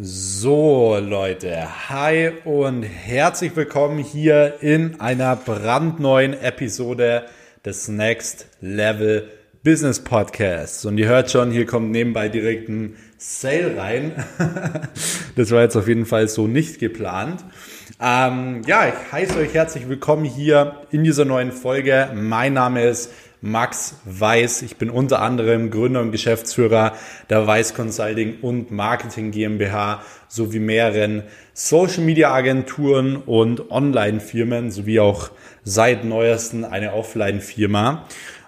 So Leute, hi und herzlich willkommen hier in einer brandneuen Episode des Next Level Business Podcasts. Und ihr hört schon, hier kommt nebenbei direkt ein Sale rein. das war jetzt auf jeden Fall so nicht geplant. Ähm, ja, ich heiße euch herzlich willkommen hier in dieser neuen Folge. Mein Name ist Max Weiß. Ich bin unter anderem Gründer und Geschäftsführer der Weiß Consulting und Marketing GmbH sowie mehreren Social Media Agenturen und Online Firmen sowie auch seit neuesten eine Offline Firma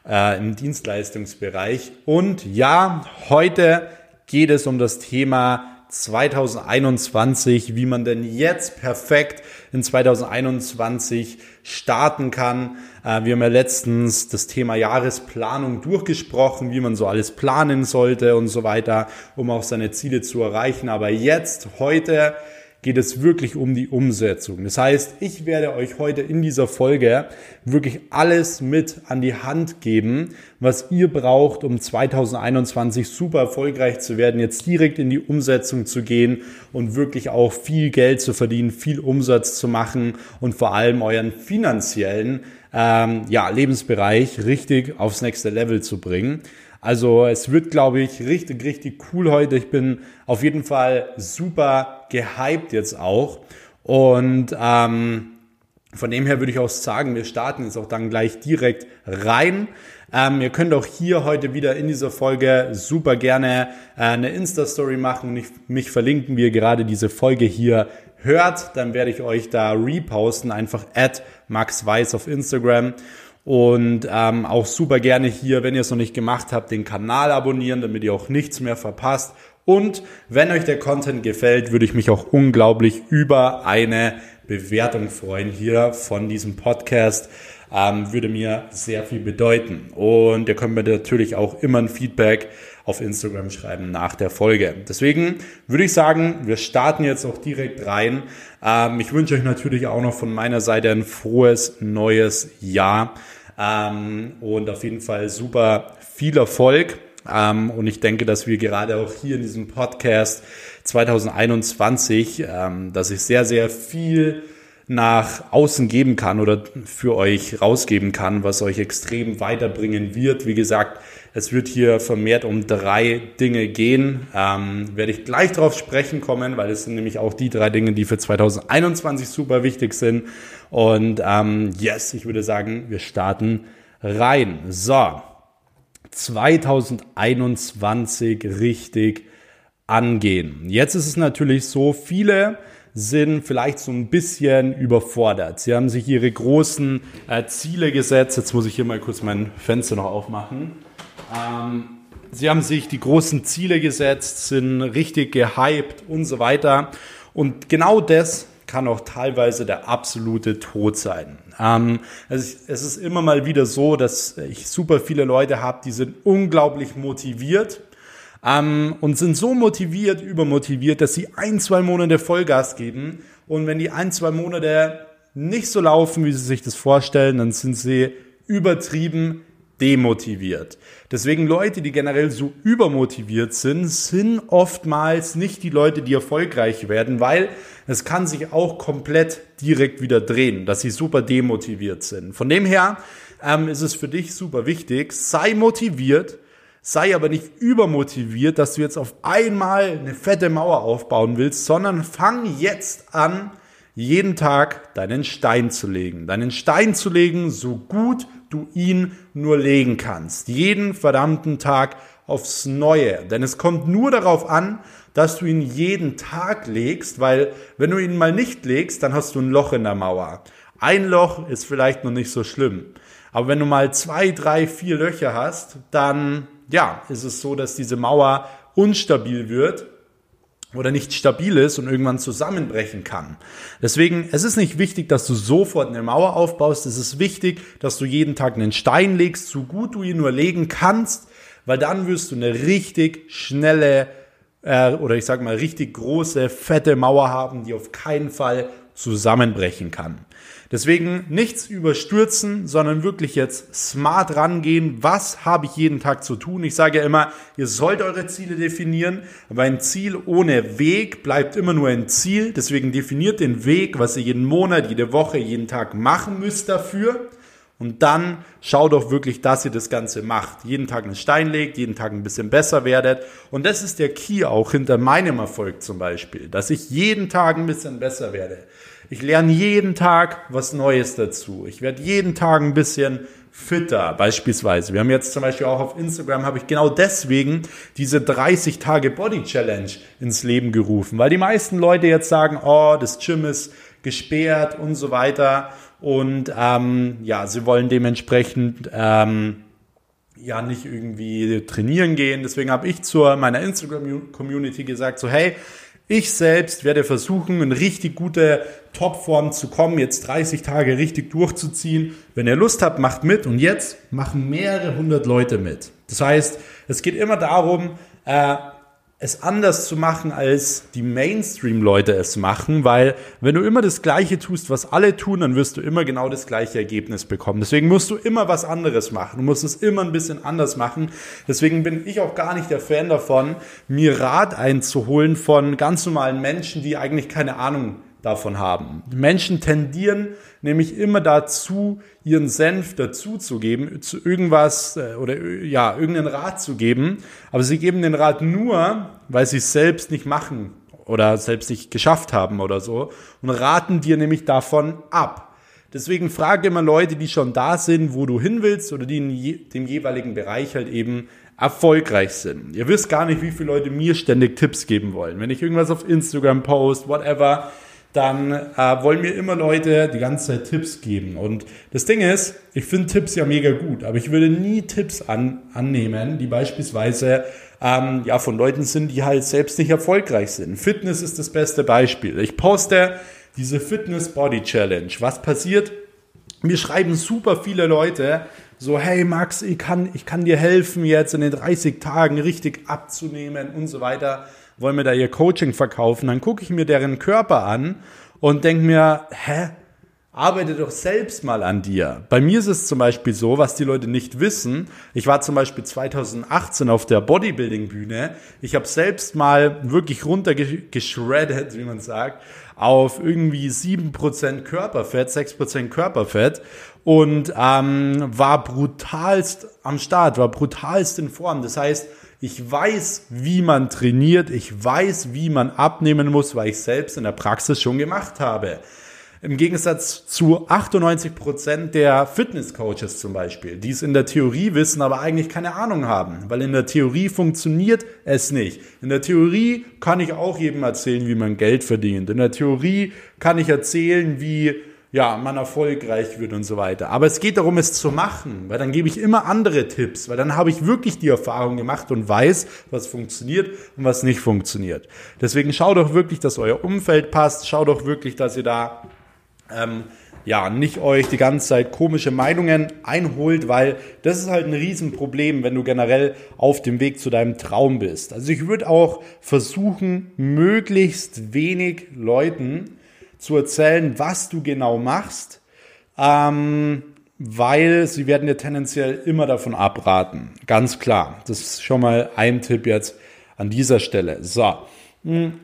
äh, im Dienstleistungsbereich. Und ja, heute geht es um das Thema 2021, wie man denn jetzt perfekt in 2021 starten kann. Äh, wir haben ja letztens das Thema Jahresplanung durchgesprochen, wie man so alles planen sollte und so weiter, um auch seine Ziele zu erreichen. Aber jetzt, heute, geht es wirklich um die Umsetzung. Das heißt, ich werde euch heute in dieser Folge wirklich alles mit an die Hand geben, was ihr braucht, um 2021 super erfolgreich zu werden, jetzt direkt in die Umsetzung zu gehen und wirklich auch viel Geld zu verdienen, viel Umsatz zu machen und vor allem euren finanziellen ähm, ja, Lebensbereich richtig aufs nächste Level zu bringen. Also es wird, glaube ich, richtig, richtig cool heute. Ich bin auf jeden Fall super gehypt jetzt auch. Und ähm, von dem her würde ich auch sagen, wir starten jetzt auch dann gleich direkt rein. Ähm, ihr könnt auch hier heute wieder in dieser Folge super gerne äh, eine Insta-Story machen und ich, mich verlinken, wie ihr gerade diese Folge hier hört. Dann werde ich euch da reposten, einfach at Max Weiß auf Instagram. Und ähm, auch super gerne hier, wenn ihr es noch nicht gemacht habt, den Kanal abonnieren, damit ihr auch nichts mehr verpasst. Und wenn euch der Content gefällt, würde ich mich auch unglaublich über eine Bewertung freuen hier von diesem Podcast. Ähm, würde mir sehr viel bedeuten. Und ihr könnt mir natürlich auch immer ein Feedback auf Instagram schreiben nach der Folge. Deswegen würde ich sagen, wir starten jetzt auch direkt rein. Ähm, ich wünsche euch natürlich auch noch von meiner Seite ein frohes neues Jahr ähm, und auf jeden Fall super viel Erfolg. Ähm, und ich denke, dass wir gerade auch hier in diesem Podcast 2021, ähm, dass ich sehr, sehr viel nach außen geben kann oder für euch rausgeben kann, was euch extrem weiterbringen wird. Wie gesagt, es wird hier vermehrt um drei Dinge gehen. Ähm, werde ich gleich darauf sprechen kommen, weil es sind nämlich auch die drei Dinge, die für 2021 super wichtig sind. Und ähm, yes, ich würde sagen, wir starten rein. So, 2021 richtig angehen. Jetzt ist es natürlich so, viele sind vielleicht so ein bisschen überfordert. Sie haben sich ihre großen äh, Ziele gesetzt. Jetzt muss ich hier mal kurz mein Fenster noch aufmachen. Ähm, sie haben sich die großen Ziele gesetzt, sind richtig gehypt und so weiter. Und genau das kann auch teilweise der absolute Tod sein. Ähm, also es ist immer mal wieder so, dass ich super viele Leute habe, die sind unglaublich motiviert ähm, und sind so motiviert, übermotiviert, dass sie ein, zwei Monate Vollgas geben. Und wenn die ein, zwei Monate nicht so laufen, wie sie sich das vorstellen, dann sind sie übertrieben demotiviert. Deswegen Leute, die generell so übermotiviert sind, sind oftmals nicht die Leute, die erfolgreich werden, weil es kann sich auch komplett direkt wieder drehen, dass sie super demotiviert sind. Von dem her ähm, ist es für dich super wichtig, sei motiviert, Sei aber nicht übermotiviert, dass du jetzt auf einmal eine fette Mauer aufbauen willst, sondern fang jetzt an, jeden Tag deinen Stein zu legen. Deinen Stein zu legen, so gut du ihn nur legen kannst. Jeden verdammten Tag aufs Neue. Denn es kommt nur darauf an, dass du ihn jeden Tag legst, weil wenn du ihn mal nicht legst, dann hast du ein Loch in der Mauer. Ein Loch ist vielleicht noch nicht so schlimm. Aber wenn du mal zwei, drei, vier Löcher hast, dann ja, ist es so, dass diese Mauer unstabil wird oder nicht stabil ist und irgendwann zusammenbrechen kann. Deswegen, es ist nicht wichtig, dass du sofort eine Mauer aufbaust. Es ist wichtig, dass du jeden Tag einen Stein legst, so gut du ihn nur legen kannst, weil dann wirst du eine richtig schnelle äh, oder ich sage mal richtig große, fette Mauer haben, die auf keinen Fall zusammenbrechen kann. Deswegen nichts überstürzen, sondern wirklich jetzt smart rangehen. Was habe ich jeden Tag zu tun? Ich sage ja immer, ihr sollt eure Ziele definieren, aber ein Ziel ohne Weg bleibt immer nur ein Ziel. Deswegen definiert den Weg, was ihr jeden Monat, jede Woche, jeden Tag machen müsst dafür. Und dann schaut doch wirklich, dass ihr das Ganze macht. Jeden Tag einen Stein legt, jeden Tag ein bisschen besser werdet. Und das ist der Key auch hinter meinem Erfolg zum Beispiel, dass ich jeden Tag ein bisschen besser werde. Ich lerne jeden Tag was Neues dazu. Ich werde jeden Tag ein bisschen fitter, beispielsweise. Wir haben jetzt zum Beispiel auch auf Instagram, habe ich genau deswegen diese 30 Tage Body Challenge ins Leben gerufen, weil die meisten Leute jetzt sagen, oh, das Gym ist gesperrt und so weiter. Und ähm, ja, sie wollen dementsprechend ähm, ja nicht irgendwie trainieren gehen. Deswegen habe ich zur meiner Instagram-Community gesagt, so hey, ich selbst werde versuchen, in richtig gute Topform zu kommen, jetzt 30 Tage richtig durchzuziehen. Wenn ihr Lust habt, macht mit und jetzt machen mehrere hundert Leute mit. Das heißt, es geht immer darum, äh, es anders zu machen, als die Mainstream-Leute es machen, weil wenn du immer das Gleiche tust, was alle tun, dann wirst du immer genau das gleiche Ergebnis bekommen. Deswegen musst du immer was anderes machen. Du musst es immer ein bisschen anders machen. Deswegen bin ich auch gar nicht der Fan davon, mir Rat einzuholen von ganz normalen Menschen, die eigentlich keine Ahnung davon haben. Menschen tendieren nämlich immer dazu, ihren Senf dazuzugeben, zu irgendwas äh, oder äh, ja, irgendeinen Rat zu geben, aber sie geben den Rat nur, weil sie es selbst nicht machen oder selbst nicht geschafft haben oder so und raten dir nämlich davon ab. Deswegen frage immer Leute, die schon da sind, wo du hin willst oder die in dem jeweiligen Bereich halt eben erfolgreich sind. Ihr wisst gar nicht, wie viele Leute mir ständig Tipps geben wollen. Wenn ich irgendwas auf Instagram post, whatever, dann äh, wollen mir immer Leute die ganze Zeit Tipps geben. Und das Ding ist, ich finde Tipps ja mega gut, aber ich würde nie Tipps an, annehmen, die beispielsweise ähm, ja von Leuten sind, die halt selbst nicht erfolgreich sind. Fitness ist das beste Beispiel. Ich poste diese Fitness Body Challenge. Was passiert? Mir schreiben super viele Leute so, hey Max, ich kann, ich kann dir helfen, jetzt in den 30 Tagen richtig abzunehmen und so weiter wollen mir da ihr Coaching verkaufen, dann gucke ich mir deren Körper an und denke mir, hä? Arbeite doch selbst mal an dir. Bei mir ist es zum Beispiel so, was die Leute nicht wissen. Ich war zum Beispiel 2018 auf der Bodybuilding-Bühne. Ich habe selbst mal wirklich runtergeschreddet, wie man sagt, auf irgendwie 7% Körperfett, 6% Körperfett und ähm, war brutalst am Start, war brutalst in Form. Das heißt, ich weiß, wie man trainiert. Ich weiß, wie man abnehmen muss, weil ich selbst in der Praxis schon gemacht habe. Im Gegensatz zu 98 Prozent der Fitnesscoaches zum Beispiel, die es in der Theorie wissen, aber eigentlich keine Ahnung haben. Weil in der Theorie funktioniert es nicht. In der Theorie kann ich auch jedem erzählen, wie man Geld verdient. In der Theorie kann ich erzählen, wie ja, man erfolgreich wird und so weiter. Aber es geht darum, es zu machen, weil dann gebe ich immer andere Tipps, weil dann habe ich wirklich die Erfahrung gemacht und weiß, was funktioniert und was nicht funktioniert. Deswegen schaut doch wirklich, dass euer Umfeld passt, schaut doch wirklich, dass ihr da ähm, ja, nicht euch die ganze Zeit komische Meinungen einholt, weil das ist halt ein Riesenproblem, wenn du generell auf dem Weg zu deinem Traum bist. Also ich würde auch versuchen, möglichst wenig Leuten zu erzählen, was du genau machst, ähm, weil sie werden dir tendenziell immer davon abraten. Ganz klar. Das ist schon mal ein Tipp jetzt an dieser Stelle. So. Hm.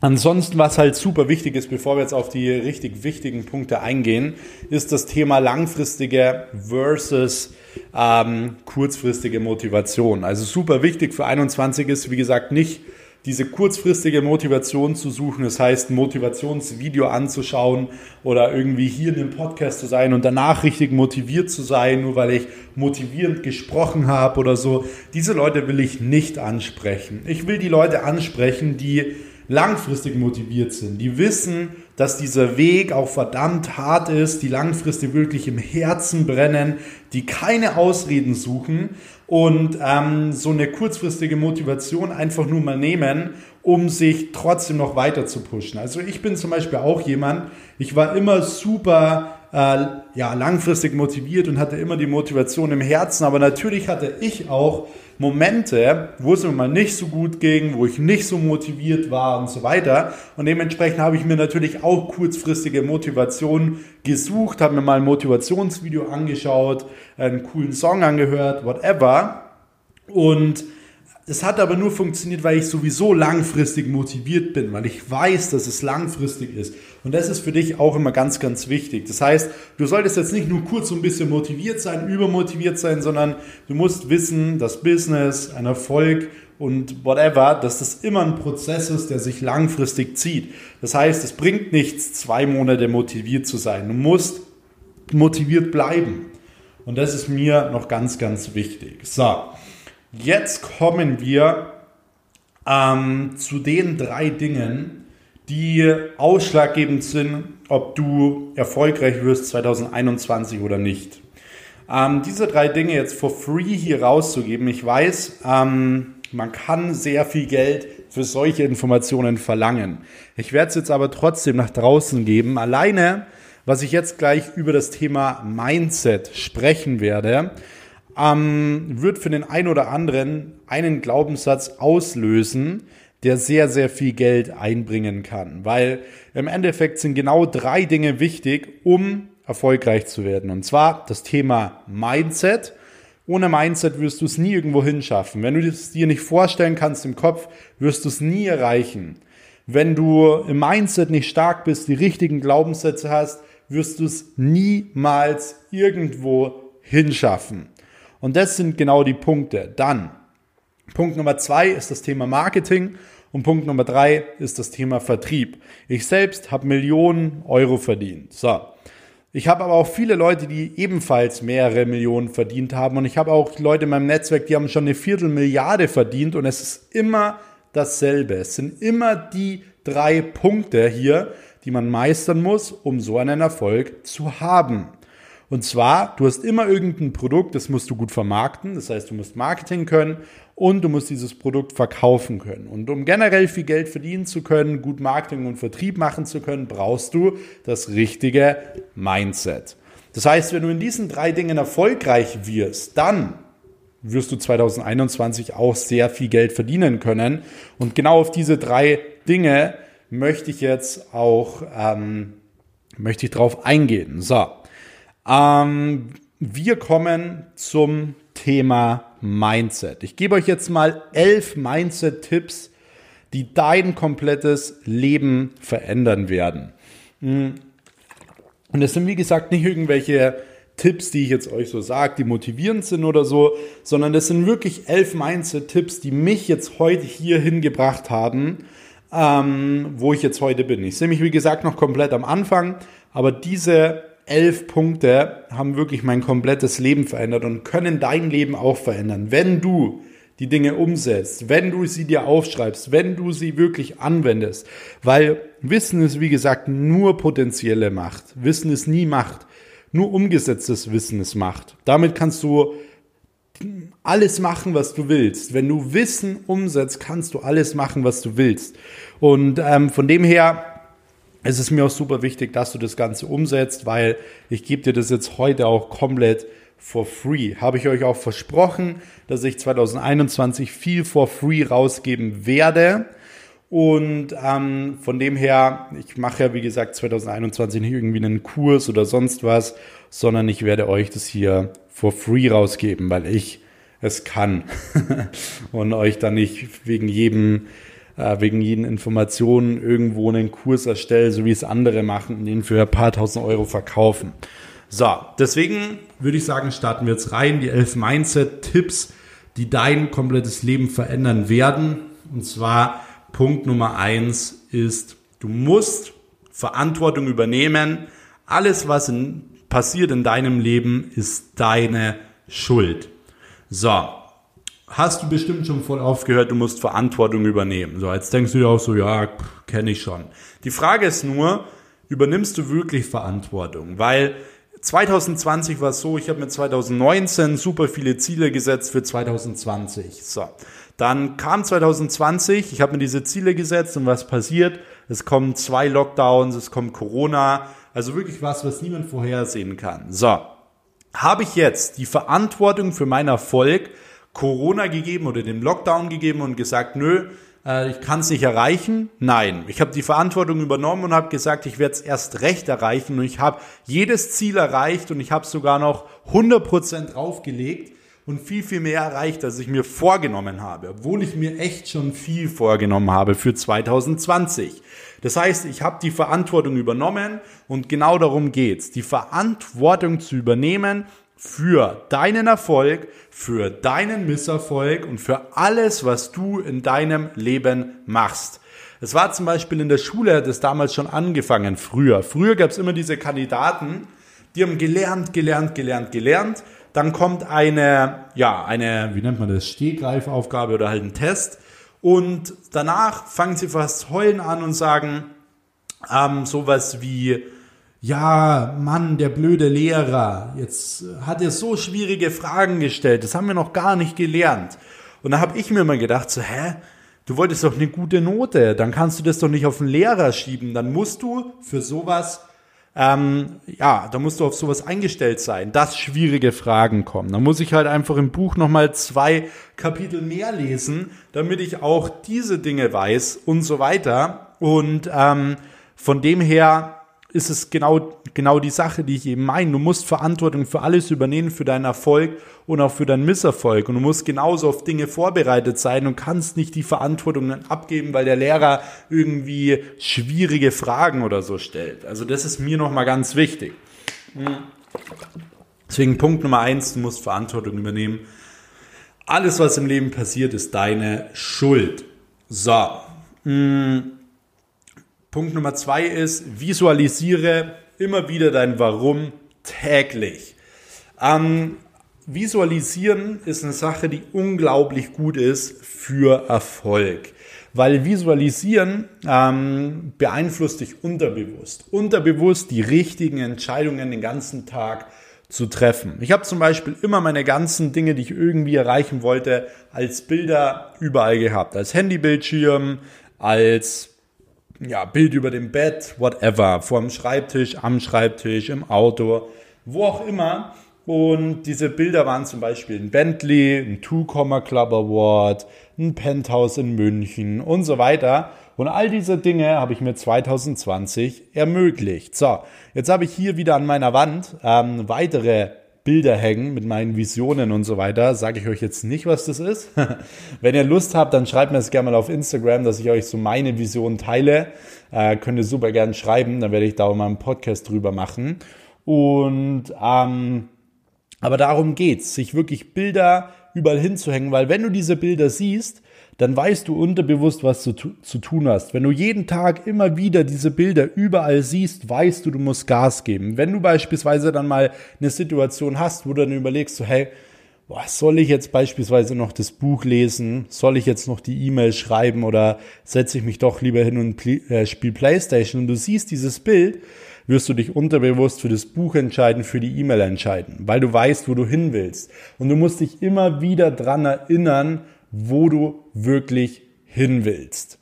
Ansonsten, was halt super wichtig ist, bevor wir jetzt auf die richtig wichtigen Punkte eingehen, ist das Thema langfristige versus ähm, kurzfristige Motivation. Also super wichtig für 21 ist, wie gesagt, nicht diese kurzfristige Motivation zu suchen, das heißt, ein Motivationsvideo anzuschauen oder irgendwie hier in dem Podcast zu sein und danach richtig motiviert zu sein, nur weil ich motivierend gesprochen habe oder so. Diese Leute will ich nicht ansprechen. Ich will die Leute ansprechen, die langfristig motiviert sind, die wissen, dass dieser Weg auch verdammt hart ist, die langfristig wirklich im Herzen brennen, die keine Ausreden suchen und ähm, so eine kurzfristige Motivation einfach nur mal nehmen, um sich trotzdem noch weiter zu pushen. Also ich bin zum Beispiel auch jemand, ich war immer super äh, ja, langfristig motiviert und hatte immer die Motivation im Herzen. Aber natürlich hatte ich auch Momente, wo es mir mal nicht so gut ging, wo ich nicht so motiviert war und so weiter. Und dementsprechend habe ich mir natürlich auch kurzfristige Motivation gesucht, habe mir mal ein Motivationsvideo angeschaut, einen coolen Song angehört, whatever. Und es hat aber nur funktioniert, weil ich sowieso langfristig motiviert bin, weil ich weiß, dass es langfristig ist. Und das ist für dich auch immer ganz, ganz wichtig. Das heißt, du solltest jetzt nicht nur kurz so ein bisschen motiviert sein, übermotiviert sein, sondern du musst wissen, dass Business, ein Erfolg und whatever, dass das immer ein Prozess ist, der sich langfristig zieht. Das heißt, es bringt nichts, zwei Monate motiviert zu sein. Du musst motiviert bleiben. Und das ist mir noch ganz, ganz wichtig. So. Jetzt kommen wir ähm, zu den drei Dingen, die ausschlaggebend sind, ob du erfolgreich wirst 2021 oder nicht. Ähm, diese drei Dinge jetzt for free hier rauszugeben, ich weiß, ähm, man kann sehr viel Geld für solche Informationen verlangen. Ich werde es jetzt aber trotzdem nach draußen geben. Alleine, was ich jetzt gleich über das Thema Mindset sprechen werde, ähm, wird für den einen oder anderen einen Glaubenssatz auslösen, der sehr, sehr viel Geld einbringen kann. Weil im Endeffekt sind genau drei Dinge wichtig, um erfolgreich zu werden. Und zwar das Thema Mindset. Ohne Mindset wirst du es nie irgendwo hinschaffen. Wenn du es dir nicht vorstellen kannst im Kopf, wirst du es nie erreichen. Wenn du im Mindset nicht stark bist, die richtigen Glaubenssätze hast, wirst du es niemals irgendwo hinschaffen. Und das sind genau die Punkte. Dann, Punkt Nummer zwei ist das Thema Marketing und Punkt Nummer drei ist das Thema Vertrieb. Ich selbst habe Millionen Euro verdient. So. Ich habe aber auch viele Leute, die ebenfalls mehrere Millionen verdient haben. Und ich habe auch Leute in meinem Netzwerk, die haben schon eine Viertelmilliarde verdient. Und es ist immer dasselbe. Es sind immer die drei Punkte hier, die man meistern muss, um so einen Erfolg zu haben. Und zwar, du hast immer irgendein Produkt, das musst du gut vermarkten. Das heißt, du musst Marketing können und du musst dieses Produkt verkaufen können. Und um generell viel Geld verdienen zu können, gut Marketing und Vertrieb machen zu können, brauchst du das richtige Mindset. Das heißt, wenn du in diesen drei Dingen erfolgreich wirst, dann wirst du 2021 auch sehr viel Geld verdienen können. Und genau auf diese drei Dinge möchte ich jetzt auch ähm, möchte ich drauf eingehen. So, ähm, wir kommen zum Thema Mindset. Ich gebe euch jetzt mal elf Mindset-Tipps, die dein komplettes Leben verändern werden. Hm. Und es sind, wie gesagt, nicht irgendwelche Tipps, die ich jetzt euch so sage, die motivierend sind oder so, sondern das sind wirklich elf Mindset-Tipps, die mich jetzt heute hier hingebracht haben, ähm, wo ich jetzt heute bin. Ich sehe mich, wie gesagt, noch komplett am Anfang, aber diese elf Punkte haben wirklich mein komplettes Leben verändert und können dein Leben auch verändern, wenn du die Dinge umsetzt, wenn du sie dir aufschreibst, wenn du sie wirklich anwendest. Weil Wissen ist, wie gesagt, nur potenzielle Macht. Wissen ist nie Macht. Nur umgesetztes Wissen ist Macht. Damit kannst du alles machen, was du willst. Wenn du Wissen umsetzt, kannst du alles machen, was du willst. Und ähm, von dem her es ist mir auch super wichtig, dass du das Ganze umsetzt, weil ich gebe dir das jetzt heute auch komplett for free. Habe ich euch auch versprochen, dass ich 2021 viel for free rausgeben werde. Und ähm, von dem her, ich mache ja wie gesagt 2021 nicht irgendwie einen Kurs oder sonst was, sondern ich werde euch das hier for free rausgeben, weil ich es kann und euch dann nicht wegen jedem äh, wegen jeden Informationen irgendwo einen Kurs erstelle, so wie es andere machen und den für ein paar tausend Euro verkaufen. So, deswegen würde ich sagen, starten wir jetzt rein. Die elf Mindset-Tipps, die dein komplettes Leben verändern werden. Und zwar Punkt Nummer eins ist, du musst Verantwortung übernehmen. Alles, was in, passiert in deinem Leben, ist deine Schuld. So, hast du bestimmt schon voll aufgehört, du musst Verantwortung übernehmen. So, jetzt denkst du dir auch so, ja, kenne ich schon. Die Frage ist nur, übernimmst du wirklich Verantwortung? Weil 2020 war es so, ich habe mir 2019 super viele Ziele gesetzt für 2020. So, dann kam 2020, ich habe mir diese Ziele gesetzt und was passiert? Es kommen zwei Lockdowns, es kommt Corona, also wirklich was, was niemand vorhersehen kann. So, habe ich jetzt die Verantwortung für meinen Erfolg Corona gegeben oder dem Lockdown gegeben und gesagt, nö, äh, ich kann es nicht erreichen. Nein, ich habe die Verantwortung übernommen und habe gesagt, ich werde es erst recht erreichen und ich habe jedes Ziel erreicht und ich habe sogar noch 100% draufgelegt und viel, viel mehr erreicht, als ich mir vorgenommen habe, obwohl ich mir echt schon viel vorgenommen habe für 2020. Das heißt, ich habe die Verantwortung übernommen und genau darum geht's, die Verantwortung zu übernehmen für deinen Erfolg, für deinen Misserfolg und für alles, was du in deinem Leben machst. Es war zum Beispiel in der Schule, hat es damals schon angefangen, früher. Früher gab es immer diese Kandidaten, die haben gelernt, gelernt, gelernt, gelernt. Dann kommt eine, ja, eine, wie nennt man das, Stehgreifaufgabe oder halt ein Test. Und danach fangen sie fast heulen an und sagen ähm, sowas wie, ja, Mann, der blöde Lehrer, jetzt hat er so schwierige Fragen gestellt, das haben wir noch gar nicht gelernt. Und da habe ich mir mal gedacht, so, hä, du wolltest doch eine gute Note, dann kannst du das doch nicht auf den Lehrer schieben, dann musst du für sowas, ähm, ja, da musst du auf sowas eingestellt sein, dass schwierige Fragen kommen. Da muss ich halt einfach im Buch nochmal zwei Kapitel mehr lesen, damit ich auch diese Dinge weiß und so weiter. Und ähm, von dem her ist es genau, genau die Sache, die ich eben meine. Du musst Verantwortung für alles übernehmen, für deinen Erfolg und auch für deinen Misserfolg. Und du musst genauso auf Dinge vorbereitet sein und kannst nicht die Verantwortung dann abgeben, weil der Lehrer irgendwie schwierige Fragen oder so stellt. Also das ist mir nochmal ganz wichtig. Deswegen Punkt Nummer eins, du musst Verantwortung übernehmen. Alles, was im Leben passiert, ist deine Schuld. So. Hm. Punkt Nummer zwei ist, visualisiere immer wieder dein Warum täglich. Ähm, visualisieren ist eine Sache, die unglaublich gut ist für Erfolg. Weil Visualisieren ähm, beeinflusst dich unterbewusst. Unterbewusst die richtigen Entscheidungen den ganzen Tag zu treffen. Ich habe zum Beispiel immer meine ganzen Dinge, die ich irgendwie erreichen wollte, als Bilder überall gehabt. Als Handybildschirm, als ja, Bild über dem Bett, whatever, vor dem Schreibtisch, am Schreibtisch, im Auto, wo auch immer. Und diese Bilder waren zum Beispiel ein Bentley, ein Two Comma Club Award, ein Penthouse in München und so weiter. Und all diese Dinge habe ich mir 2020 ermöglicht. So, jetzt habe ich hier wieder an meiner Wand ähm, weitere Bilder hängen mit meinen Visionen und so weiter. Sage ich euch jetzt nicht, was das ist. Wenn ihr Lust habt, dann schreibt mir es gerne mal auf Instagram, dass ich euch so meine Vision teile. Äh, könnt ihr super gerne schreiben, dann werde ich da auch mal einen Podcast drüber machen. Und ähm, aber darum geht's, sich wirklich Bilder überall hinzuhängen, weil wenn du diese Bilder siehst, dann weißt du unterbewusst, was du zu tun hast. Wenn du jeden Tag immer wieder diese Bilder überall siehst, weißt du, du musst Gas geben. Wenn du beispielsweise dann mal eine Situation hast, wo du dann überlegst, so, hey, boah, soll ich jetzt beispielsweise noch das Buch lesen? Soll ich jetzt noch die E-Mail schreiben oder setze ich mich doch lieber hin und äh, spiele Playstation? Und du siehst dieses Bild, wirst du dich unterbewusst für das Buch entscheiden, für die E-Mail entscheiden, weil du weißt, wo du hin willst. Und du musst dich immer wieder dran erinnern, wo du wirklich hin willst.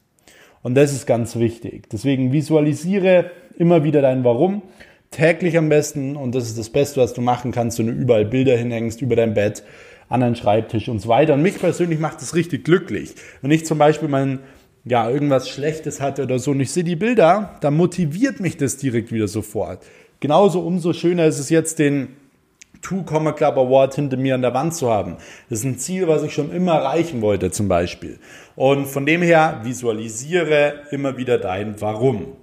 Und das ist ganz wichtig. Deswegen visualisiere immer wieder dein Warum, täglich am besten. Und das ist das Beste, was du machen kannst, wenn du überall Bilder hinhängst, über dein Bett, an deinen Schreibtisch und so weiter. Und mich persönlich macht das richtig glücklich. Wenn ich zum Beispiel mein, ja, irgendwas Schlechtes hatte oder so und ich sehe die Bilder, dann motiviert mich das direkt wieder sofort. Genauso umso schöner ist es jetzt, den Two Comma Club Award hinter mir an der Wand zu haben. Das ist ein Ziel, was ich schon immer erreichen wollte zum Beispiel. Und von dem her visualisiere immer wieder dein Warum.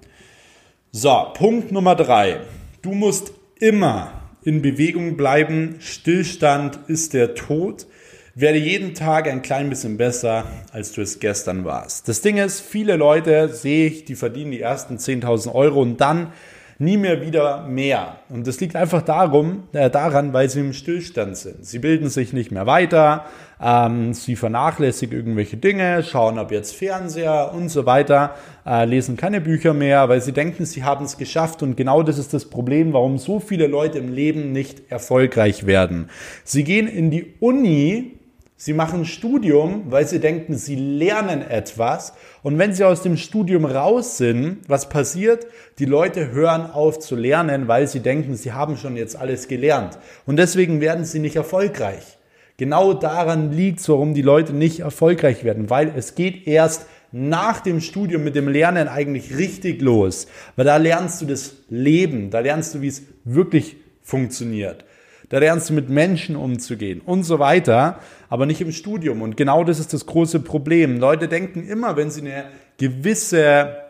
So, Punkt Nummer drei. Du musst immer in Bewegung bleiben. Stillstand ist der Tod. Werde jeden Tag ein klein bisschen besser, als du es gestern warst. Das Ding ist, viele Leute sehe ich, die verdienen die ersten 10.000 Euro und dann nie mehr wieder mehr. Und das liegt einfach darum, äh, daran, weil sie im Stillstand sind. Sie bilden sich nicht mehr weiter, ähm, sie vernachlässigen irgendwelche Dinge, schauen ab jetzt Fernseher und so weiter, äh, lesen keine Bücher mehr, weil sie denken, sie haben es geschafft. Und genau das ist das Problem, warum so viele Leute im Leben nicht erfolgreich werden. Sie gehen in die Uni, Sie machen Studium, weil sie denken, sie lernen etwas. Und wenn sie aus dem Studium raus sind, was passiert? Die Leute hören auf zu lernen, weil sie denken, sie haben schon jetzt alles gelernt. Und deswegen werden sie nicht erfolgreich. Genau daran liegt warum die Leute nicht erfolgreich werden, weil es geht erst nach dem Studium mit dem Lernen eigentlich richtig los. Weil da lernst du das Leben, da lernst du, wie es wirklich funktioniert da lernst du mit Menschen umzugehen und so weiter, aber nicht im Studium. Und genau das ist das große Problem. Leute denken immer, wenn sie eine gewisse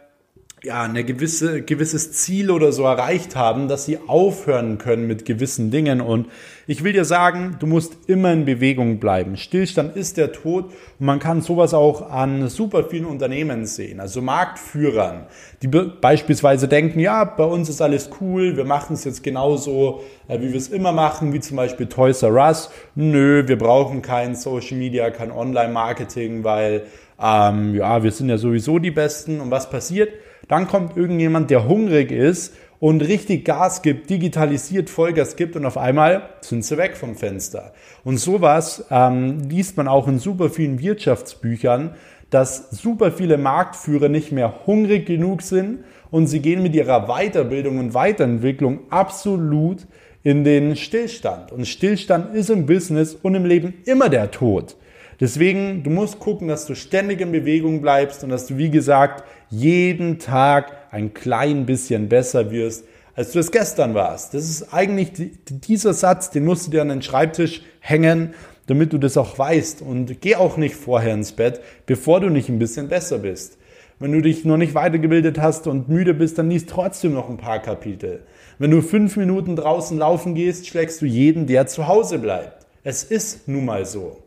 ja, eine gewisse, gewisses Ziel oder so erreicht haben, dass sie aufhören können mit gewissen Dingen. Und ich will dir sagen, du musst immer in Bewegung bleiben. Stillstand ist der Tod und man kann sowas auch an super vielen Unternehmen sehen. Also Marktführern, die beispielsweise denken, ja, bei uns ist alles cool, wir machen es jetzt genauso, äh, wie wir es immer machen, wie zum Beispiel Toys R Us. Nö, wir brauchen kein Social Media, kein Online-Marketing, weil ähm, ja, wir sind ja sowieso die Besten. Und was passiert? Dann kommt irgendjemand, der hungrig ist und richtig Gas gibt, digitalisiert Vollgas gibt und auf einmal sind sie weg vom Fenster. Und sowas ähm, liest man auch in super vielen Wirtschaftsbüchern, dass super viele Marktführer nicht mehr hungrig genug sind und sie gehen mit ihrer Weiterbildung und Weiterentwicklung absolut in den Stillstand. Und Stillstand ist im Business und im Leben immer der Tod. Deswegen, du musst gucken, dass du ständig in Bewegung bleibst und dass du, wie gesagt, jeden Tag ein klein bisschen besser wirst, als du es gestern warst. Das ist eigentlich dieser Satz, den musst du dir an den Schreibtisch hängen, damit du das auch weißt. Und geh auch nicht vorher ins Bett, bevor du nicht ein bisschen besser bist. Wenn du dich noch nicht weitergebildet hast und müde bist, dann liest trotzdem noch ein paar Kapitel. Wenn du fünf Minuten draußen laufen gehst, schlägst du jeden, der zu Hause bleibt. Es ist nun mal so.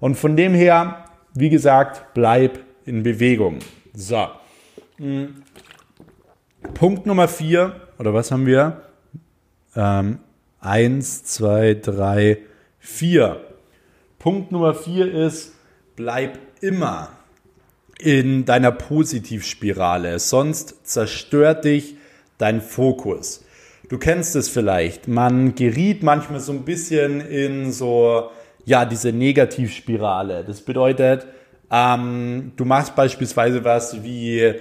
Und von dem her, wie gesagt, bleib in Bewegung. So. Hm. Punkt Nummer vier, oder was haben wir? Ähm, eins, zwei, drei, vier. Punkt Nummer vier ist, bleib immer in deiner Positivspirale, sonst zerstört dich dein Fokus. Du kennst es vielleicht, man geriet manchmal so ein bisschen in so ja, diese Negativspirale. Das bedeutet, ähm, du machst beispielsweise was wie äh,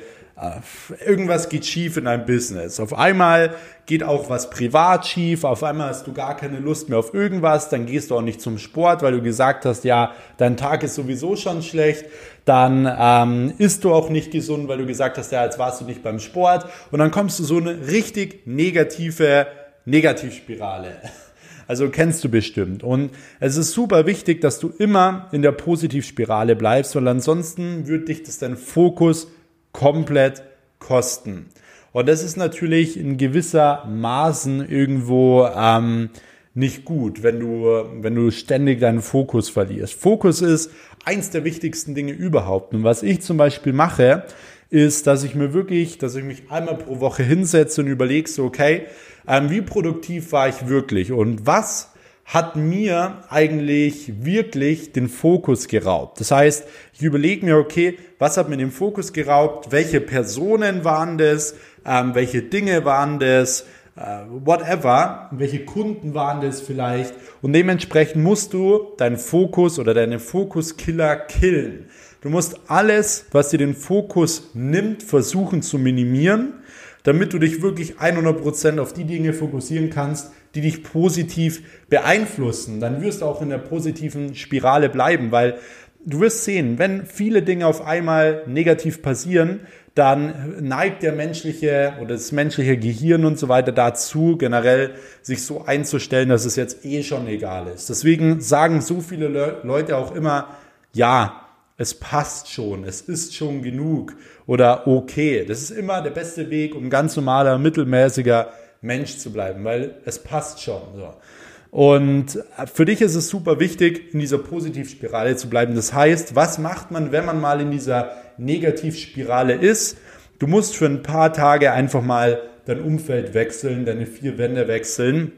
irgendwas geht schief in deinem Business. Auf einmal geht auch was privat schief, auf einmal hast du gar keine Lust mehr auf irgendwas, dann gehst du auch nicht zum Sport, weil du gesagt hast, ja, dein Tag ist sowieso schon schlecht, dann ähm, isst du auch nicht gesund, weil du gesagt hast, ja, jetzt warst du nicht beim Sport und dann kommst du so eine richtig negative Negativspirale. Also kennst du bestimmt. Und es ist super wichtig, dass du immer in der Positivspirale bleibst, weil ansonsten wird dich das dein Fokus komplett kosten. Und das ist natürlich in gewisser Maßen irgendwo ähm, nicht gut, wenn du, wenn du ständig deinen Fokus verlierst. Fokus ist eins der wichtigsten Dinge überhaupt. Und was ich zum Beispiel mache, ist, dass ich mir wirklich, dass ich mich einmal pro Woche hinsetze und überlege so, okay, ähm, wie produktiv war ich wirklich und was hat mir eigentlich wirklich den Fokus geraubt. Das heißt, ich überlege mir, okay, was hat mir den Fokus geraubt? Welche Personen waren das? Ähm, welche Dinge waren das? Äh, whatever. Welche Kunden waren das vielleicht? Und dementsprechend musst du deinen Fokus oder deine Fokuskiller killen. Du musst alles, was dir den Fokus nimmt, versuchen zu minimieren damit du dich wirklich 100% auf die Dinge fokussieren kannst, die dich positiv beeinflussen. Dann wirst du auch in der positiven Spirale bleiben, weil du wirst sehen, wenn viele Dinge auf einmal negativ passieren, dann neigt der menschliche oder das menschliche Gehirn und so weiter dazu, generell sich so einzustellen, dass es jetzt eh schon egal ist. Deswegen sagen so viele Le Leute auch immer, ja, es passt schon, es ist schon genug oder okay. Das ist immer der beste Weg, um ganz normaler, mittelmäßiger Mensch zu bleiben, weil es passt schon. So. Und für dich ist es super wichtig, in dieser Positivspirale zu bleiben. Das heißt, was macht man, wenn man mal in dieser Negativspirale ist? Du musst für ein paar Tage einfach mal dein Umfeld wechseln, deine vier Wände wechseln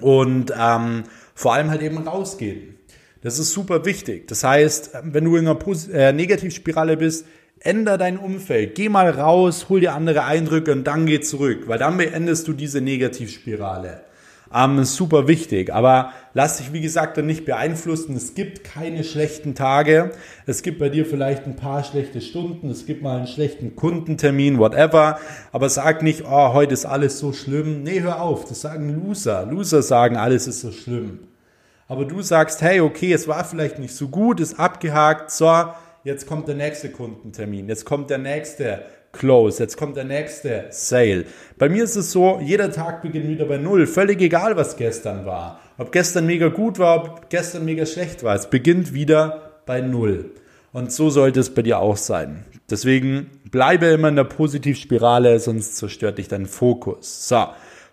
und ähm, vor allem halt eben rausgehen. Das ist super wichtig. Das heißt, wenn du in einer Pos äh, Negativspirale bist, änder dein Umfeld. Geh mal raus, hol dir andere Eindrücke und dann geh zurück, weil dann beendest du diese Negativspirale. Ähm, super wichtig. Aber lass dich, wie gesagt, dann nicht beeinflussen. Es gibt keine schlechten Tage. Es gibt bei dir vielleicht ein paar schlechte Stunden. Es gibt mal einen schlechten Kundentermin, whatever. Aber sag nicht, oh, heute ist alles so schlimm. Nee, hör auf. Das sagen Loser. Loser sagen, alles ist so schlimm. Aber du sagst, hey, okay, es war vielleicht nicht so gut, ist abgehakt. So, jetzt kommt der nächste Kundentermin. Jetzt kommt der nächste Close, jetzt kommt der nächste Sale. Bei mir ist es so, jeder Tag beginnt wieder bei Null. Völlig egal, was gestern war. Ob gestern mega gut war, ob gestern mega schlecht war. Es beginnt wieder bei Null. Und so sollte es bei dir auch sein. Deswegen bleibe immer in der Positivspirale, sonst zerstört dich dein Fokus. So,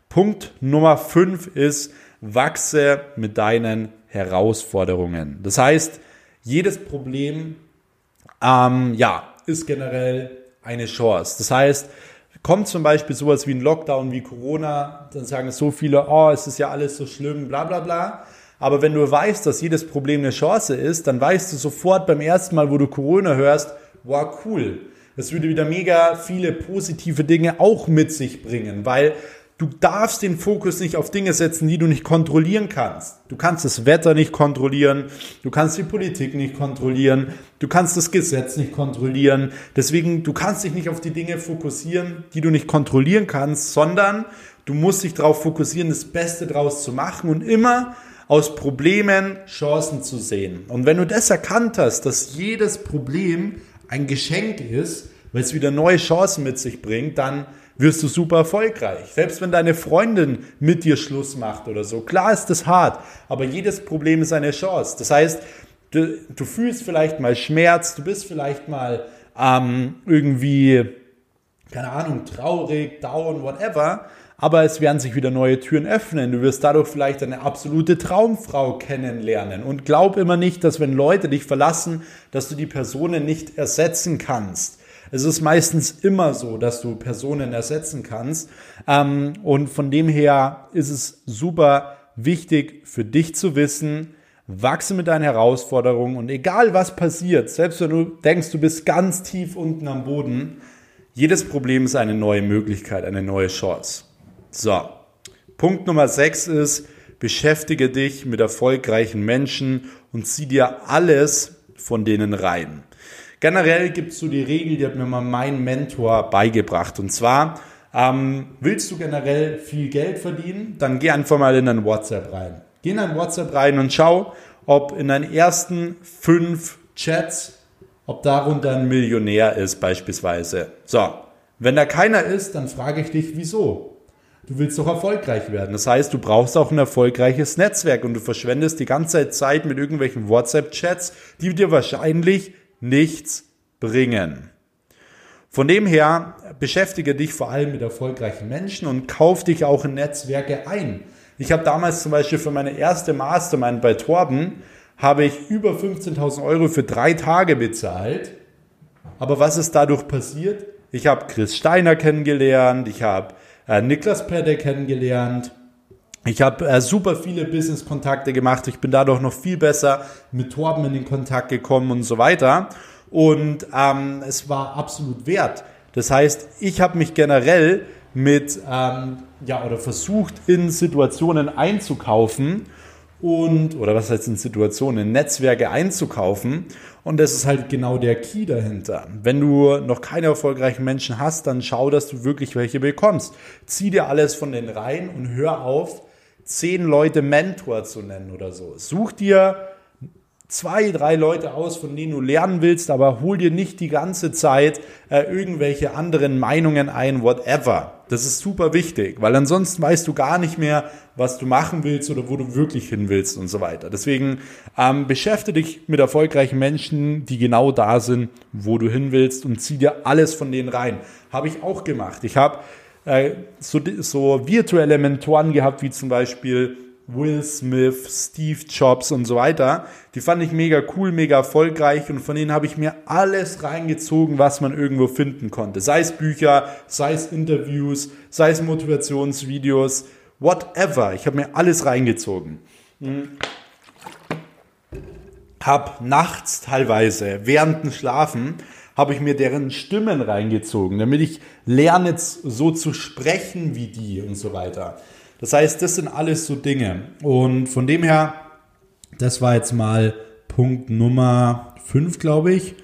Punkt Nummer 5 ist, wachse mit deinen Herausforderungen. Das heißt, jedes Problem ähm, ja, ist generell eine Chance. Das heißt, kommt zum Beispiel sowas wie ein Lockdown, wie Corona, dann sagen so viele, oh, es ist ja alles so schlimm, bla bla bla. Aber wenn du weißt, dass jedes Problem eine Chance ist, dann weißt du sofort beim ersten Mal, wo du Corona hörst, wow, cool. Das würde wieder mega viele positive Dinge auch mit sich bringen, weil Du darfst den Fokus nicht auf Dinge setzen, die du nicht kontrollieren kannst. Du kannst das Wetter nicht kontrollieren, du kannst die Politik nicht kontrollieren, du kannst das Gesetz nicht kontrollieren. Deswegen, du kannst dich nicht auf die Dinge fokussieren, die du nicht kontrollieren kannst, sondern du musst dich darauf fokussieren, das Beste draus zu machen und immer aus Problemen Chancen zu sehen. Und wenn du das erkannt hast, dass jedes Problem ein Geschenk ist, weil es wieder neue Chancen mit sich bringt, dann wirst du super erfolgreich. Selbst wenn deine Freundin mit dir Schluss macht oder so. Klar ist das hart, aber jedes Problem ist eine Chance. Das heißt, du, du fühlst vielleicht mal Schmerz, du bist vielleicht mal ähm, irgendwie, keine Ahnung, traurig, down, whatever. Aber es werden sich wieder neue Türen öffnen. Du wirst dadurch vielleicht eine absolute Traumfrau kennenlernen. Und glaub immer nicht, dass wenn Leute dich verlassen, dass du die Personen nicht ersetzen kannst. Es ist meistens immer so, dass du Personen ersetzen kannst. Ähm, und von dem her ist es super wichtig für dich zu wissen, wachse mit deinen Herausforderungen und egal was passiert, selbst wenn du denkst, du bist ganz tief unten am Boden, jedes Problem ist eine neue Möglichkeit, eine neue Chance. So, Punkt Nummer 6 ist, beschäftige dich mit erfolgreichen Menschen und zieh dir alles von denen rein. Generell gibt es so die Regel, die hat mir mal mein Mentor beigebracht. Und zwar, ähm, willst du generell viel Geld verdienen, dann geh einfach mal in dein WhatsApp rein. Geh in dein WhatsApp rein und schau, ob in deinen ersten fünf Chats, ob darunter ein Millionär ist beispielsweise. So, wenn da keiner ist, dann frage ich dich, wieso? Du willst doch erfolgreich werden. Das heißt, du brauchst auch ein erfolgreiches Netzwerk und du verschwendest die ganze Zeit mit irgendwelchen WhatsApp-Chats, die dir wahrscheinlich nichts bringen. Von dem her beschäftige dich vor allem mit erfolgreichen Menschen und kauf dich auch in Netzwerke ein. Ich habe damals zum Beispiel für meine erste Mastermind bei Torben habe ich über 15.000 Euro für drei Tage bezahlt. Aber was ist dadurch passiert? Ich habe Chris Steiner kennengelernt, ich habe äh, Niklas Pedde kennengelernt, ich habe äh, super viele Business-Kontakte gemacht. Ich bin dadurch noch viel besser mit Torben in den Kontakt gekommen und so weiter. Und ähm, es war absolut wert. Das heißt, ich habe mich generell mit, ähm, ja, oder versucht, in Situationen einzukaufen und, oder was heißt in Situationen, Netzwerke einzukaufen. Und das ist halt genau der Key dahinter. Wenn du noch keine erfolgreichen Menschen hast, dann schau, dass du wirklich welche bekommst. Zieh dir alles von den rein und hör auf, zehn Leute Mentor zu nennen oder so. Such dir zwei, drei Leute aus, von denen du lernen willst, aber hol dir nicht die ganze Zeit äh, irgendwelche anderen Meinungen ein, whatever. Das ist super wichtig, weil ansonsten weißt du gar nicht mehr, was du machen willst oder wo du wirklich hin willst und so weiter. Deswegen ähm, beschäftige dich mit erfolgreichen Menschen, die genau da sind, wo du hin willst und zieh dir alles von denen rein. Habe ich auch gemacht. Ich habe äh, so, so virtuelle Mentoren gehabt, wie zum Beispiel Will Smith, Steve Jobs und so weiter. Die fand ich mega cool, mega erfolgreich und von denen habe ich mir alles reingezogen, was man irgendwo finden konnte. Sei es Bücher, sei es Interviews, sei es Motivationsvideos, whatever. Ich habe mir alles reingezogen. Hm. Hab nachts teilweise während dem Schlafen habe ich mir deren Stimmen reingezogen, damit ich lerne so zu sprechen wie die und so weiter. Das heißt, das sind alles so Dinge. Und von dem her, das war jetzt mal Punkt Nummer 5, glaube ich.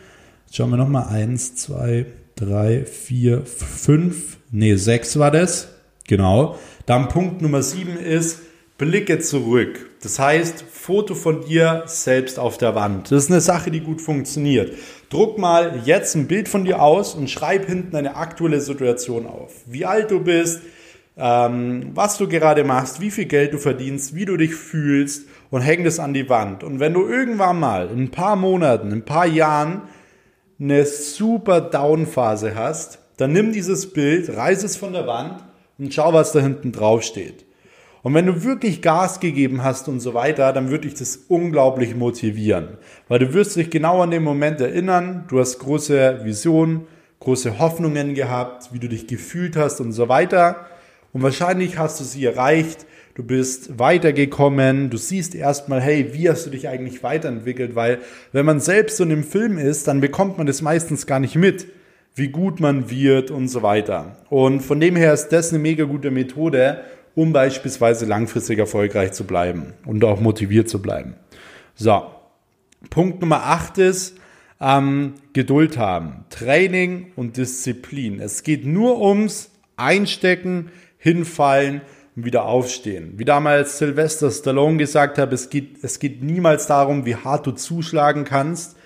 Jetzt schauen wir nochmal. 1, 2, 3, 4, 5. Nee, 6 war das. Genau. Dann Punkt Nummer 7 ist, blicke zurück. Das heißt, Foto von dir selbst auf der Wand. Das ist eine Sache, die gut funktioniert. Druck mal jetzt ein Bild von dir aus und schreib hinten eine aktuelle Situation auf. Wie alt du bist, ähm, was du gerade machst, wie viel Geld du verdienst, wie du dich fühlst und häng das an die Wand. Und wenn du irgendwann mal in ein paar Monaten, in ein paar Jahren eine super Down-Phase hast, dann nimm dieses Bild, reiß es von der Wand und schau, was da hinten drauf steht. Und wenn du wirklich Gas gegeben hast und so weiter, dann würde dich das unglaublich motivieren. Weil du wirst dich genau an den Moment erinnern, du hast große Visionen, große Hoffnungen gehabt, wie du dich gefühlt hast und so weiter. Und wahrscheinlich hast du sie erreicht, du bist weitergekommen, du siehst erstmal, hey, wie hast du dich eigentlich weiterentwickelt? Weil wenn man selbst so in einem Film ist, dann bekommt man das meistens gar nicht mit, wie gut man wird und so weiter. Und von dem her ist das eine mega gute Methode, um beispielsweise langfristig erfolgreich zu bleiben und auch motiviert zu bleiben. So, Punkt Nummer 8 ist, ähm, Geduld haben, Training und Disziplin. Es geht nur ums Einstecken, hinfallen und wieder aufstehen. Wie damals Sylvester Stallone gesagt hat, es geht, es geht niemals darum, wie hart du zuschlagen kannst.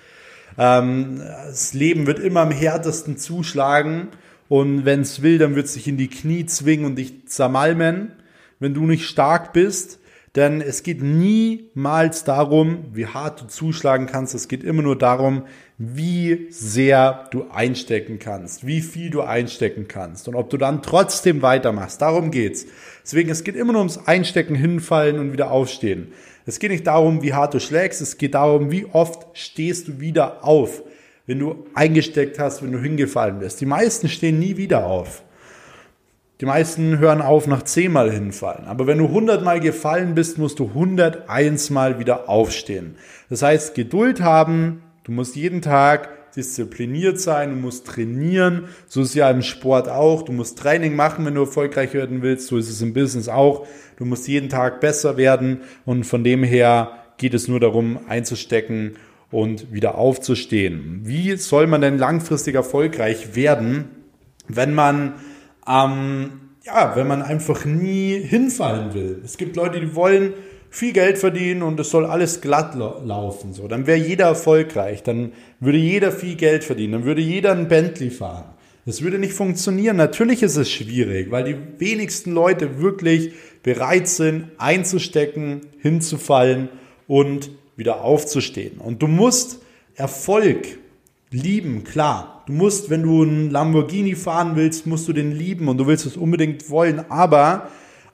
Ähm, das Leben wird immer am härtesten zuschlagen und wenn es will, dann wird es sich in die Knie zwingen und dich zermalmen, wenn du nicht stark bist. Denn es geht niemals darum, wie hart du zuschlagen kannst. Es geht immer nur darum, wie sehr du einstecken kannst, wie viel du einstecken kannst und ob du dann trotzdem weitermachst. Darum geht's. Deswegen, es geht immer nur ums Einstecken, hinfallen und wieder aufstehen. Es geht nicht darum, wie hart du schlägst, es geht darum, wie oft stehst du wieder auf, wenn du eingesteckt hast, wenn du hingefallen bist. Die meisten stehen nie wieder auf. Die meisten hören auf nach zehnmal hinfallen. Aber wenn du hundertmal gefallen bist, musst du hunderteins Mal wieder aufstehen. Das heißt, Geduld haben, Du musst jeden Tag diszipliniert sein, du musst trainieren. So ist es ja im Sport auch. Du musst Training machen, wenn du erfolgreich werden willst. So ist es im Business auch. Du musst jeden Tag besser werden und von dem her geht es nur darum, einzustecken und wieder aufzustehen. Wie soll man denn langfristig erfolgreich werden, wenn man ähm, ja, wenn man einfach nie hinfallen will? Es gibt Leute, die wollen viel Geld verdienen und es soll alles glatt laufen. So, dann wäre jeder erfolgreich, dann würde jeder viel Geld verdienen, dann würde jeder ein Bentley fahren. Das würde nicht funktionieren. Natürlich ist es schwierig, weil die wenigsten Leute wirklich bereit sind, einzustecken, hinzufallen und wieder aufzustehen. Und du musst Erfolg lieben, klar. Du musst, wenn du einen Lamborghini fahren willst, musst du den lieben und du willst es unbedingt wollen, aber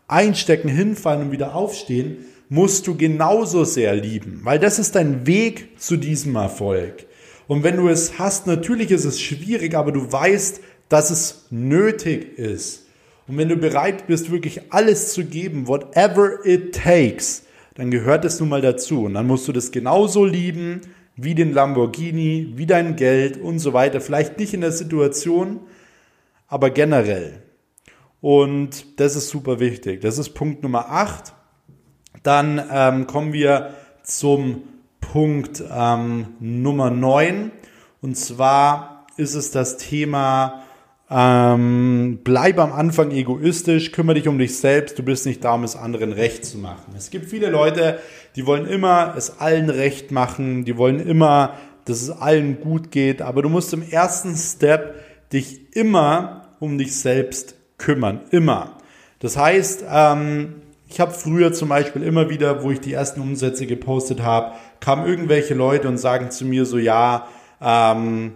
einstecken, hinfallen und wieder aufstehen, musst du genauso sehr lieben, weil das ist dein Weg zu diesem Erfolg. Und wenn du es hast, natürlich ist es schwierig, aber du weißt, dass es nötig ist. Und wenn du bereit bist, wirklich alles zu geben, whatever it takes, dann gehört es nun mal dazu. Und dann musst du das genauso lieben wie den Lamborghini, wie dein Geld und so weiter. Vielleicht nicht in der Situation, aber generell. Und das ist super wichtig. Das ist Punkt Nummer 8. Dann ähm, kommen wir zum Punkt ähm, Nummer 9. Und zwar ist es das Thema, ähm, bleib am Anfang egoistisch, kümmere dich um dich selbst, du bist nicht da, um es anderen recht zu machen. Es gibt viele Leute, die wollen immer es allen recht machen, die wollen immer, dass es allen gut geht, aber du musst im ersten Step dich immer um dich selbst kümmern, immer. Das heißt, ähm, ich habe früher zum Beispiel immer wieder, wo ich die ersten Umsätze gepostet habe, kamen irgendwelche Leute und sagen zu mir so, ja, ähm,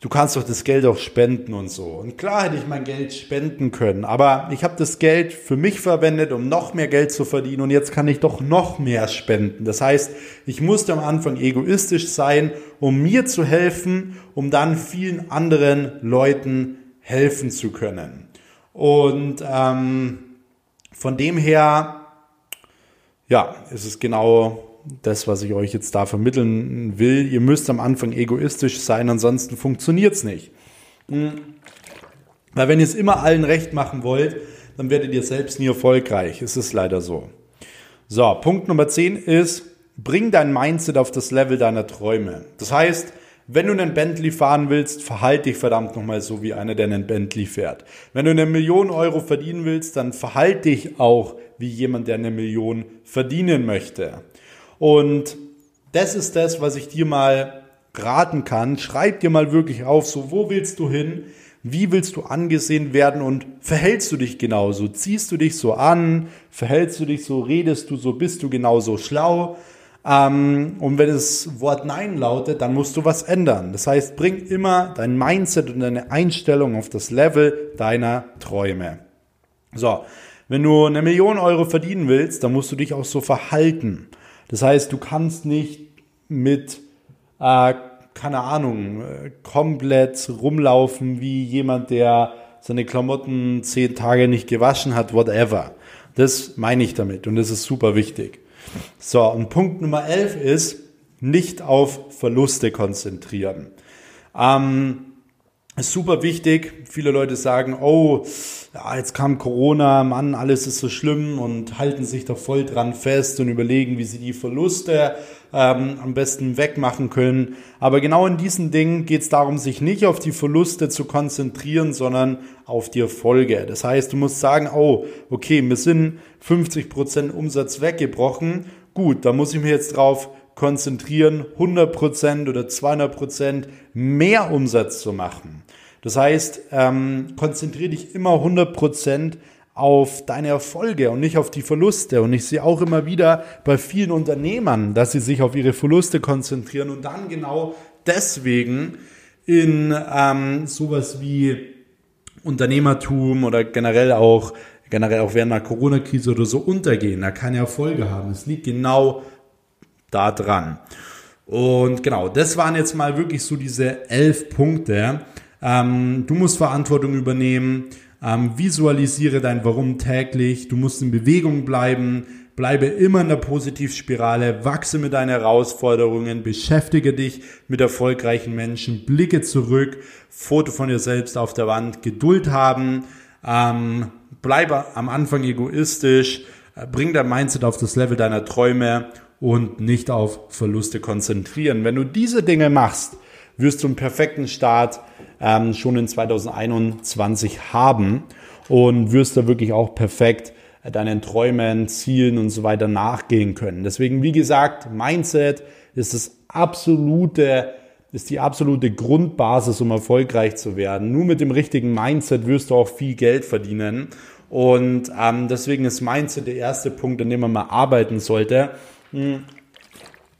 du kannst doch das Geld auch spenden und so. Und klar hätte ich mein Geld spenden können, aber ich habe das Geld für mich verwendet, um noch mehr Geld zu verdienen und jetzt kann ich doch noch mehr spenden. Das heißt, ich musste am Anfang egoistisch sein, um mir zu helfen, um dann vielen anderen Leuten helfen zu können. Und ähm, von dem her, ja, ist es genau das, was ich euch jetzt da vermitteln will. Ihr müsst am Anfang egoistisch sein, ansonsten funktioniert es nicht. Hm. Weil wenn ihr es immer allen recht machen wollt, dann werdet ihr selbst nie erfolgreich. Es ist leider so. So, Punkt Nummer 10 ist, bring dein Mindset auf das Level deiner Träume. Das heißt, wenn du einen Bentley fahren willst, verhalte dich verdammt nochmal so wie einer, der einen Bentley fährt. Wenn du eine Million Euro verdienen willst, dann verhalte dich auch wie jemand, der eine Million verdienen möchte. Und das ist das, was ich dir mal raten kann. Schreib dir mal wirklich auf, so wo willst du hin? Wie willst du angesehen werden und verhältst du dich genauso? Ziehst du dich so an? Verhältst du dich so? Redest du so? Bist du genauso schlau? Ähm, und wenn das Wort Nein lautet, dann musst du was ändern. Das heißt, bring immer dein Mindset und deine Einstellung auf das Level deiner Träume. So, wenn du eine Million Euro verdienen willst, dann musst du dich auch so verhalten. Das heißt, du kannst nicht mit, äh, keine Ahnung, äh, komplett rumlaufen wie jemand, der seine Klamotten zehn Tage nicht gewaschen hat, whatever. Das meine ich damit und das ist super wichtig. So, und Punkt Nummer 11 ist, nicht auf Verluste konzentrieren. Ähm, ist super wichtig. Viele Leute sagen, oh, ja, jetzt kam Corona, Mann, alles ist so schlimm und halten sich da voll dran fest und überlegen, wie sie die Verluste ähm, am besten wegmachen können. Aber genau in diesen Dingen geht es darum, sich nicht auf die Verluste zu konzentrieren, sondern auf die Erfolge. Das heißt, du musst sagen, oh, okay, mir sind 50 Prozent Umsatz weggebrochen. Gut, da muss ich mich jetzt drauf konzentrieren, 100% oder 200% mehr Umsatz zu machen. Das heißt, ähm, konzentriere dich immer 100% auf deine Erfolge und nicht auf die Verluste. Und ich sehe auch immer wieder bei vielen Unternehmern, dass sie sich auf ihre Verluste konzentrieren und dann genau deswegen in ähm, sowas wie Unternehmertum oder generell auch generell auch während einer Corona-Krise oder so untergehen, da keine Erfolge haben. Es liegt genau da dran. Und genau, das waren jetzt mal wirklich so diese elf Punkte. Ähm, du musst Verantwortung übernehmen. Ähm, visualisiere dein Warum täglich. Du musst in Bewegung bleiben. Bleibe immer in der Positivspirale. Wachse mit deinen Herausforderungen. Beschäftige dich mit erfolgreichen Menschen. Blicke zurück. Foto von dir selbst auf der Wand. Geduld haben. Ähm, bleibe am Anfang egoistisch. Äh, bring dein Mindset auf das Level deiner Träume und nicht auf Verluste konzentrieren. Wenn du diese Dinge machst, wirst du einen perfekten Start ähm, schon in 2021 haben und wirst da wirklich auch perfekt äh, deinen Träumen, Zielen und so weiter nachgehen können. Deswegen, wie gesagt, Mindset ist das absolute, ist die absolute Grundbasis, um erfolgreich zu werden. Nur mit dem richtigen Mindset wirst du auch viel Geld verdienen. Und ähm, deswegen ist Mindset der erste Punkt, an dem man mal arbeiten sollte. Hm.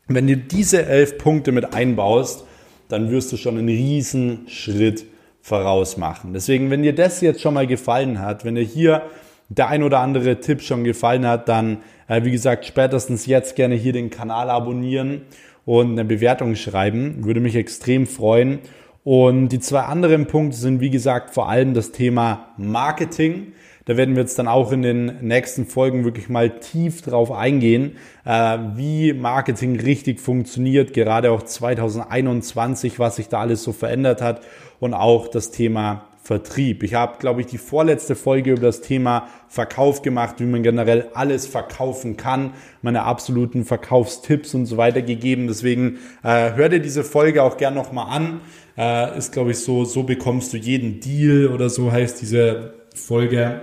Wenn du diese elf Punkte mit einbaust, dann wirst du schon einen riesen Schritt voraus machen. Deswegen, wenn dir das jetzt schon mal gefallen hat, wenn dir hier der ein oder andere Tipp schon gefallen hat, dann, äh, wie gesagt, spätestens jetzt gerne hier den Kanal abonnieren und eine Bewertung schreiben. Würde mich extrem freuen. Und die zwei anderen Punkte sind, wie gesagt, vor allem das Thema Marketing. Da werden wir jetzt dann auch in den nächsten Folgen wirklich mal tief drauf eingehen, äh, wie Marketing richtig funktioniert, gerade auch 2021, was sich da alles so verändert hat und auch das Thema Vertrieb. Ich habe, glaube ich, die vorletzte Folge über das Thema Verkauf gemacht, wie man generell alles verkaufen kann, meine absoluten Verkaufstipps und so weiter gegeben. Deswegen äh, hör dir diese Folge auch gern nochmal an. Äh, ist, glaube ich, so, so bekommst du jeden Deal oder so heißt diese Folge.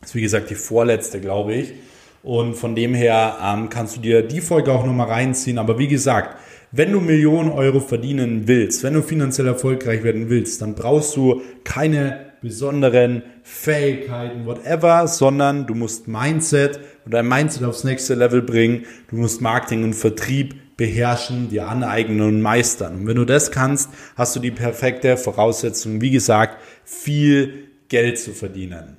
Das ist wie gesagt die vorletzte, glaube ich. Und von dem her ähm, kannst du dir die Folge auch nochmal reinziehen. Aber wie gesagt, wenn du Millionen Euro verdienen willst, wenn du finanziell erfolgreich werden willst, dann brauchst du keine besonderen Fähigkeiten, whatever, sondern du musst Mindset und dein Mindset aufs nächste Level bringen. Du musst Marketing und Vertrieb beherrschen, dir aneignen und meistern. Und wenn du das kannst, hast du die perfekte Voraussetzung, wie gesagt, viel Geld zu verdienen.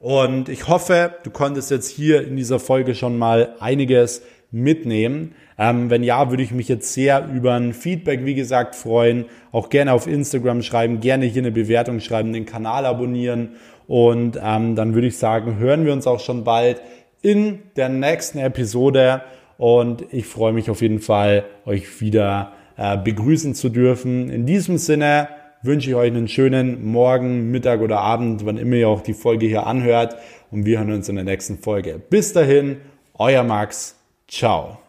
Und ich hoffe, du konntest jetzt hier in dieser Folge schon mal einiges mitnehmen. Ähm, wenn ja, würde ich mich jetzt sehr über ein Feedback, wie gesagt, freuen. Auch gerne auf Instagram schreiben, gerne hier eine Bewertung schreiben, den Kanal abonnieren. Und ähm, dann würde ich sagen, hören wir uns auch schon bald in der nächsten Episode. Und ich freue mich auf jeden Fall, euch wieder äh, begrüßen zu dürfen. In diesem Sinne, wünsche ich euch einen schönen Morgen, Mittag oder Abend, wann immer ihr auch die Folge hier anhört. Und wir hören uns in der nächsten Folge. Bis dahin, euer Max. Ciao.